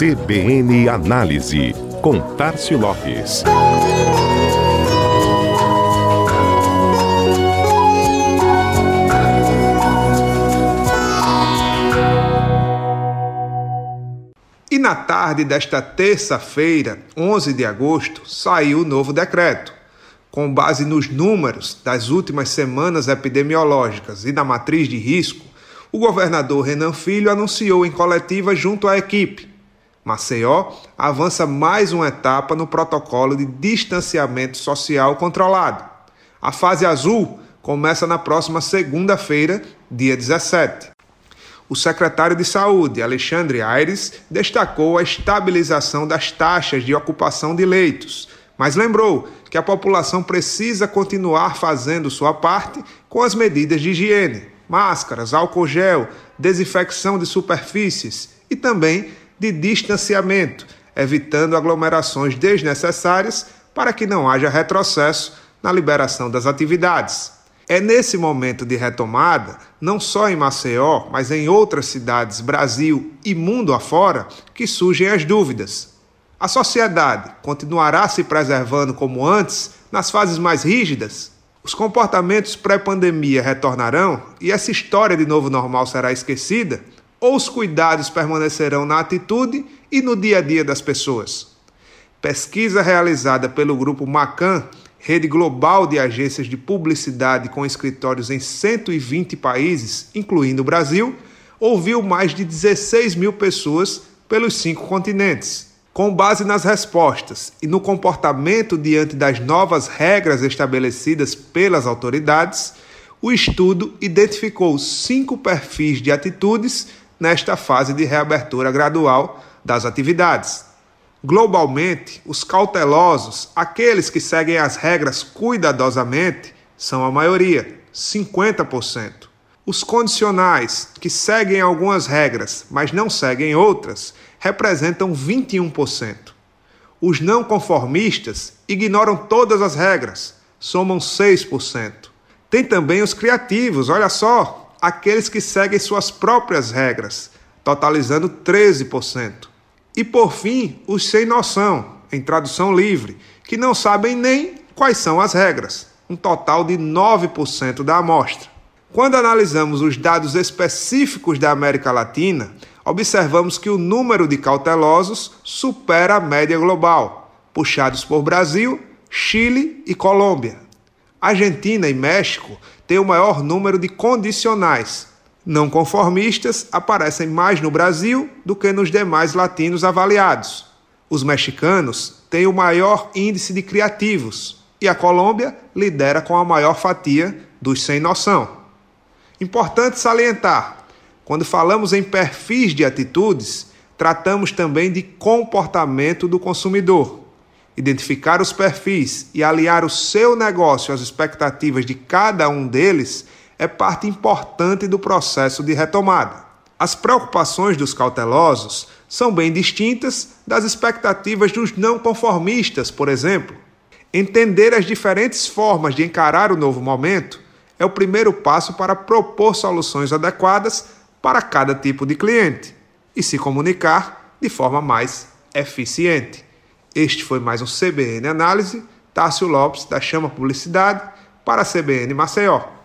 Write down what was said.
CBN Análise, com Tarcio Lopes. E na tarde desta terça-feira, 11 de agosto, saiu o novo decreto. Com base nos números das últimas semanas epidemiológicas e na matriz de risco, o governador Renan Filho anunciou em coletiva junto à equipe. Maceió avança mais uma etapa no protocolo de distanciamento social controlado. A fase azul começa na próxima segunda-feira, dia 17. O secretário de Saúde, Alexandre Aires, destacou a estabilização das taxas de ocupação de leitos, mas lembrou que a população precisa continuar fazendo sua parte com as medidas de higiene máscaras, álcool gel, desinfecção de superfícies e também de distanciamento, evitando aglomerações desnecessárias para que não haja retrocesso na liberação das atividades. É nesse momento de retomada, não só em Maceió, mas em outras cidades, Brasil e mundo afora, que surgem as dúvidas. A sociedade continuará se preservando como antes, nas fases mais rígidas? Os comportamentos pré-pandemia retornarão e essa história de novo normal será esquecida? Ou os cuidados permanecerão na atitude e no dia a dia das pessoas? Pesquisa realizada pelo grupo Macan, rede global de agências de publicidade com escritórios em 120 países, incluindo o Brasil, ouviu mais de 16 mil pessoas pelos cinco continentes. Com base nas respostas e no comportamento diante das novas regras estabelecidas pelas autoridades, o estudo identificou cinco perfis de atitudes nesta fase de reabertura gradual das atividades. Globalmente, os cautelosos, aqueles que seguem as regras cuidadosamente, são a maioria, 50%. Os condicionais, que seguem algumas regras, mas não seguem outras, representam 21%. Os não conformistas ignoram todas as regras, somam 6%. Tem também os criativos, olha só, aqueles que seguem suas próprias regras, totalizando 13%. E por fim, os sem noção, em tradução livre, que não sabem nem quais são as regras, um total de 9% da amostra. Quando analisamos os dados específicos da América Latina, observamos que o número de cautelosos supera a média global, puxados por Brasil, Chile e Colômbia. Argentina e México têm o maior número de condicionais. Não conformistas aparecem mais no Brasil do que nos demais latinos avaliados. Os mexicanos têm o maior índice de criativos e a Colômbia lidera com a maior fatia dos sem noção. Importante salientar: quando falamos em perfis de atitudes, tratamos também de comportamento do consumidor. Identificar os perfis e aliar o seu negócio às expectativas de cada um deles é parte importante do processo de retomada. As preocupações dos cautelosos são bem distintas das expectativas dos não conformistas, por exemplo. Entender as diferentes formas de encarar o novo momento é o primeiro passo para propor soluções adequadas para cada tipo de cliente e se comunicar de forma mais eficiente. Este foi mais um CBN Análise. Tássio Lopes, da Chama Publicidade, para a CBN Maceió.